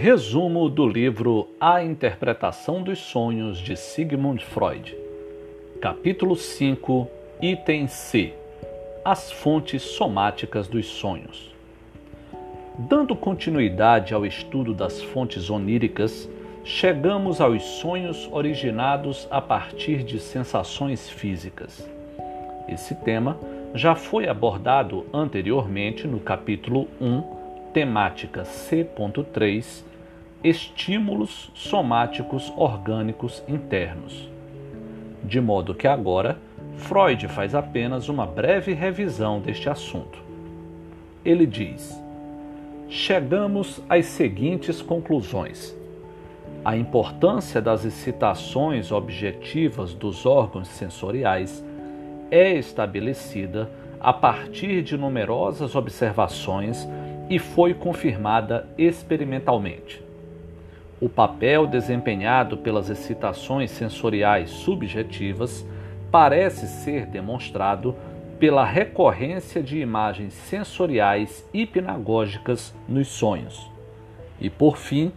Resumo do livro A Interpretação dos Sonhos de Sigmund Freud. Capítulo 5, item C. As fontes somáticas dos sonhos. Dando continuidade ao estudo das fontes oníricas, chegamos aos sonhos originados a partir de sensações físicas. Esse tema já foi abordado anteriormente no capítulo 1 temática C.3 Estímulos somáticos orgânicos internos. De modo que agora Freud faz apenas uma breve revisão deste assunto. Ele diz: Chegamos às seguintes conclusões. A importância das excitações objetivas dos órgãos sensoriais é estabelecida a partir de numerosas observações e foi confirmada experimentalmente. O papel desempenhado pelas excitações sensoriais subjetivas parece ser demonstrado pela recorrência de imagens sensoriais hipnagógicas nos sonhos. E por fim,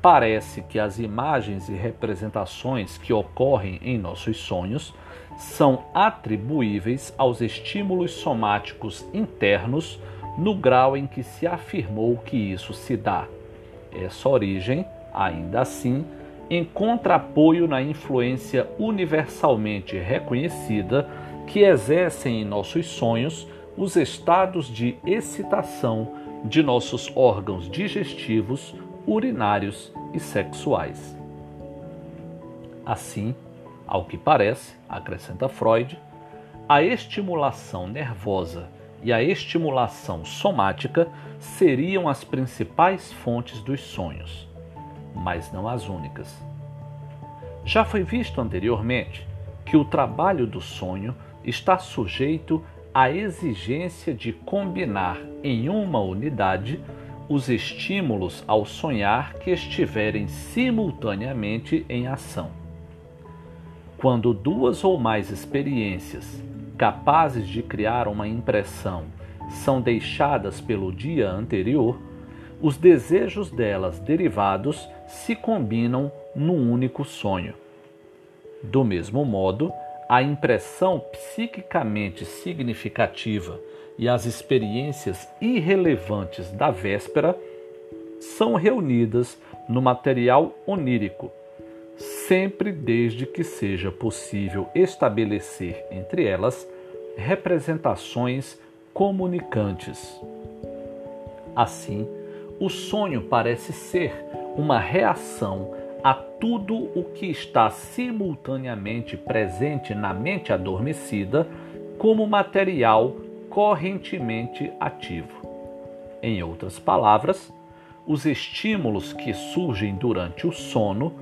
parece que as imagens e representações que ocorrem em nossos sonhos são atribuíveis aos estímulos somáticos internos no grau em que se afirmou que isso se dá. Essa origem, ainda assim, encontra apoio na influência universalmente reconhecida que exercem em nossos sonhos os estados de excitação de nossos órgãos digestivos, urinários e sexuais. Assim, ao que parece, acrescenta Freud, a estimulação nervosa e a estimulação somática seriam as principais fontes dos sonhos, mas não as únicas. Já foi visto anteriormente que o trabalho do sonho está sujeito à exigência de combinar em uma unidade os estímulos ao sonhar que estiverem simultaneamente em ação. Quando duas ou mais experiências capazes de criar uma impressão são deixadas pelo dia anterior, os desejos delas derivados se combinam num único sonho. Do mesmo modo, a impressão psiquicamente significativa e as experiências irrelevantes da véspera são reunidas no material onírico sempre desde que seja possível estabelecer entre elas representações comunicantes. Assim, o sonho parece ser uma reação a tudo o que está simultaneamente presente na mente adormecida como material correntemente ativo. Em outras palavras, os estímulos que surgem durante o sono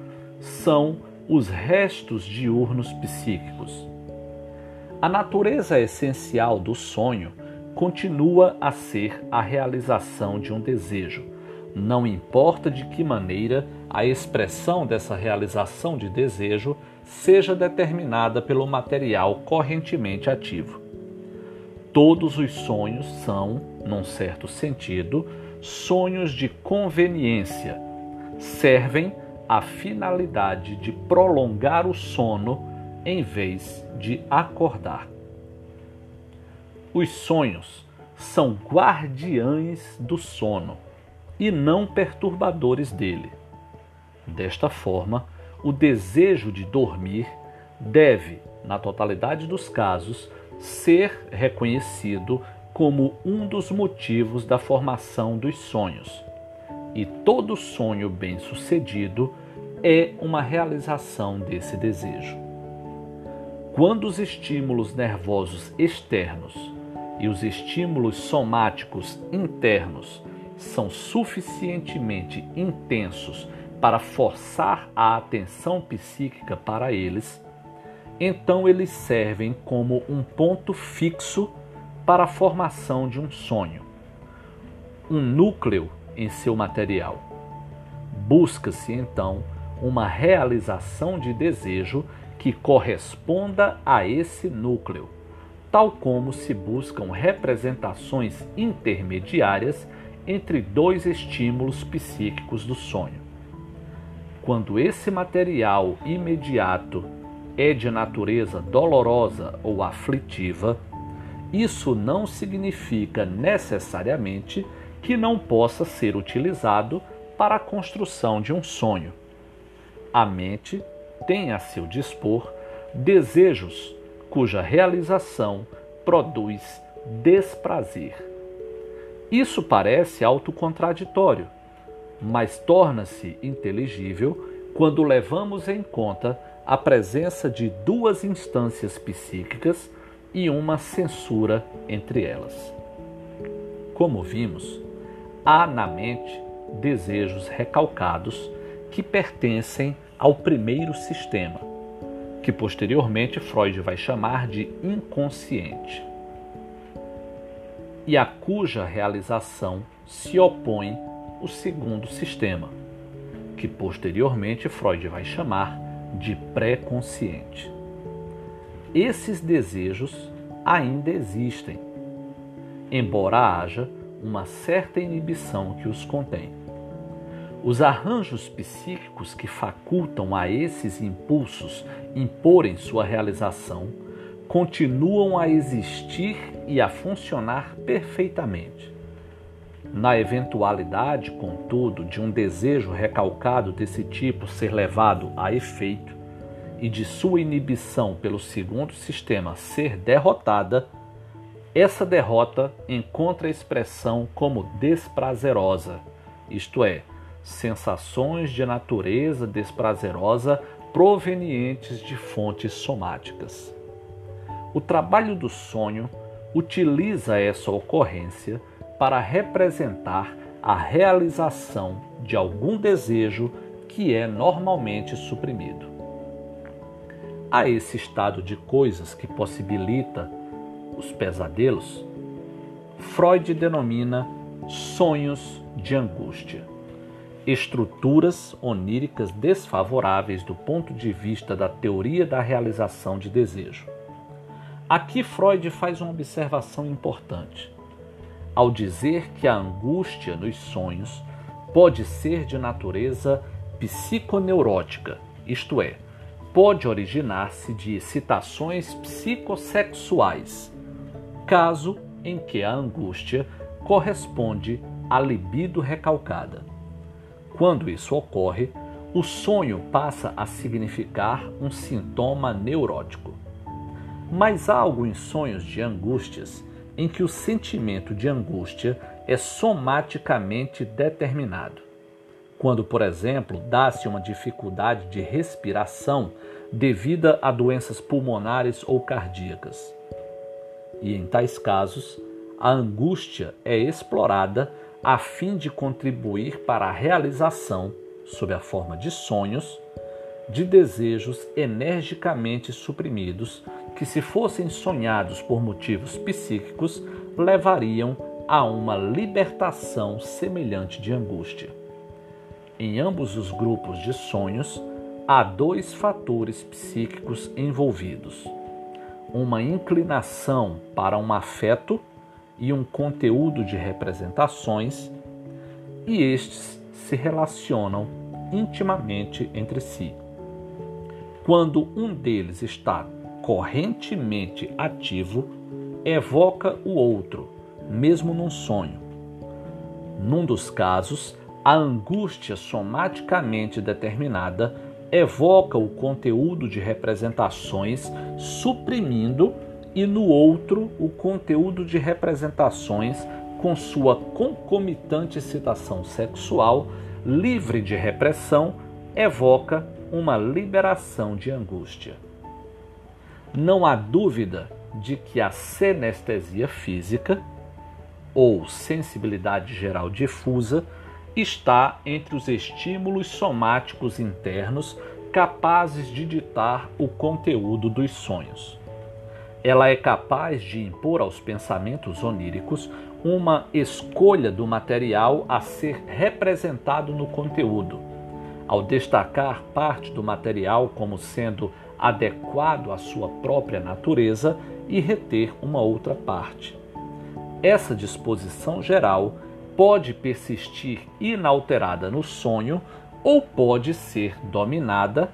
são os restos diurnos psíquicos. A natureza essencial do sonho continua a ser a realização de um desejo, não importa de que maneira a expressão dessa realização de desejo seja determinada pelo material correntemente ativo. Todos os sonhos são, num certo sentido, sonhos de conveniência, servem a finalidade de prolongar o sono em vez de acordar. Os sonhos são guardiães do sono e não perturbadores dele. Desta forma, o desejo de dormir deve, na totalidade dos casos, ser reconhecido como um dos motivos da formação dos sonhos. E todo sonho bem-sucedido é uma realização desse desejo. Quando os estímulos nervosos externos e os estímulos somáticos internos são suficientemente intensos para forçar a atenção psíquica para eles, então eles servem como um ponto fixo para a formação de um sonho, um núcleo em seu material. Busca-se então uma realização de desejo que corresponda a esse núcleo, tal como se buscam representações intermediárias entre dois estímulos psíquicos do sonho. Quando esse material imediato é de natureza dolorosa ou aflitiva, isso não significa necessariamente que não possa ser utilizado para a construção de um sonho. A mente tem a seu dispor desejos cuja realização produz desprazer. Isso parece autocontraditório, mas torna-se inteligível quando levamos em conta a presença de duas instâncias psíquicas e uma censura entre elas. Como vimos, há na mente desejos recalcados que pertencem ao primeiro sistema, que posteriormente Freud vai chamar de inconsciente, e a cuja realização se opõe o segundo sistema, que posteriormente Freud vai chamar de pré-consciente. Esses desejos ainda existem, embora haja uma certa inibição que os contém. Os arranjos psíquicos que facultam a esses impulsos imporem sua realização continuam a existir e a funcionar perfeitamente. Na eventualidade, contudo, de um desejo recalcado desse tipo ser levado a efeito e de sua inibição pelo segundo sistema ser derrotada, essa derrota encontra expressão como desprazerosa, isto é, sensações de natureza desprazerosa provenientes de fontes somáticas. O trabalho do sonho utiliza essa ocorrência para representar a realização de algum desejo que é normalmente suprimido. A esse estado de coisas que possibilita os pesadelos, Freud denomina sonhos de angústia, estruturas oníricas desfavoráveis do ponto de vista da teoria da realização de desejo. Aqui Freud faz uma observação importante. Ao dizer que a angústia nos sonhos pode ser de natureza psiconeurótica, isto é, pode originar-se de excitações psicossexuais, caso em que a angústia corresponde à libido recalcada. Quando isso ocorre, o sonho passa a significar um sintoma neurótico. Mas há alguns sonhos de angústias em que o sentimento de angústia é somaticamente determinado. Quando, por exemplo, dá-se uma dificuldade de respiração devida a doenças pulmonares ou cardíacas e em tais casos, a angústia é explorada a fim de contribuir para a realização, sob a forma de sonhos, de desejos energicamente suprimidos que, se fossem sonhados por motivos psíquicos, levariam a uma libertação semelhante de angústia. Em ambos os grupos de sonhos, há dois fatores psíquicos envolvidos uma inclinação para um afeto e um conteúdo de representações, e estes se relacionam intimamente entre si. Quando um deles está correntemente ativo, evoca o outro, mesmo num sonho. Num dos casos, a angústia somaticamente determinada evoca o conteúdo de representações suprimindo e no outro o conteúdo de representações com sua concomitante excitação sexual livre de repressão evoca uma liberação de angústia. Não há dúvida de que a senestesia física ou sensibilidade geral difusa está entre os estímulos somáticos internos capazes de ditar o conteúdo dos sonhos. Ela é capaz de impor aos pensamentos oníricos uma escolha do material a ser representado no conteúdo, ao destacar parte do material como sendo adequado à sua própria natureza e reter uma outra parte. Essa disposição geral pode persistir inalterada no sonho ou pode ser dominada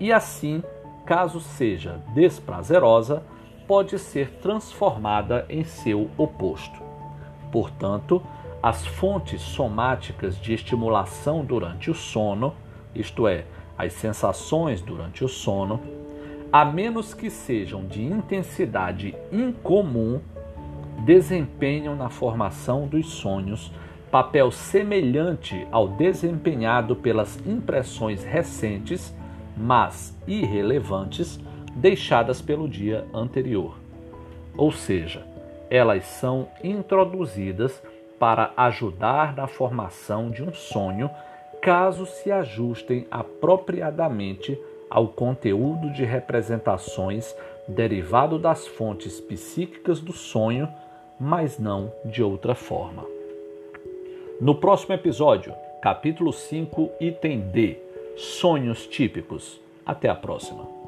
e assim, caso seja desprazerosa, pode ser transformada em seu oposto. Portanto, as fontes somáticas de estimulação durante o sono, isto é, as sensações durante o sono, a menos que sejam de intensidade incomum, desempenham na formação dos sonhos papel semelhante ao desempenhado pelas impressões recentes, mas irrelevantes, deixadas pelo dia anterior. Ou seja, elas são introduzidas para ajudar na formação de um sonho, caso se ajustem apropriadamente ao conteúdo de representações derivado das fontes psíquicas do sonho, mas não de outra forma. No próximo episódio, capítulo 5, item D: Sonhos típicos. Até a próxima.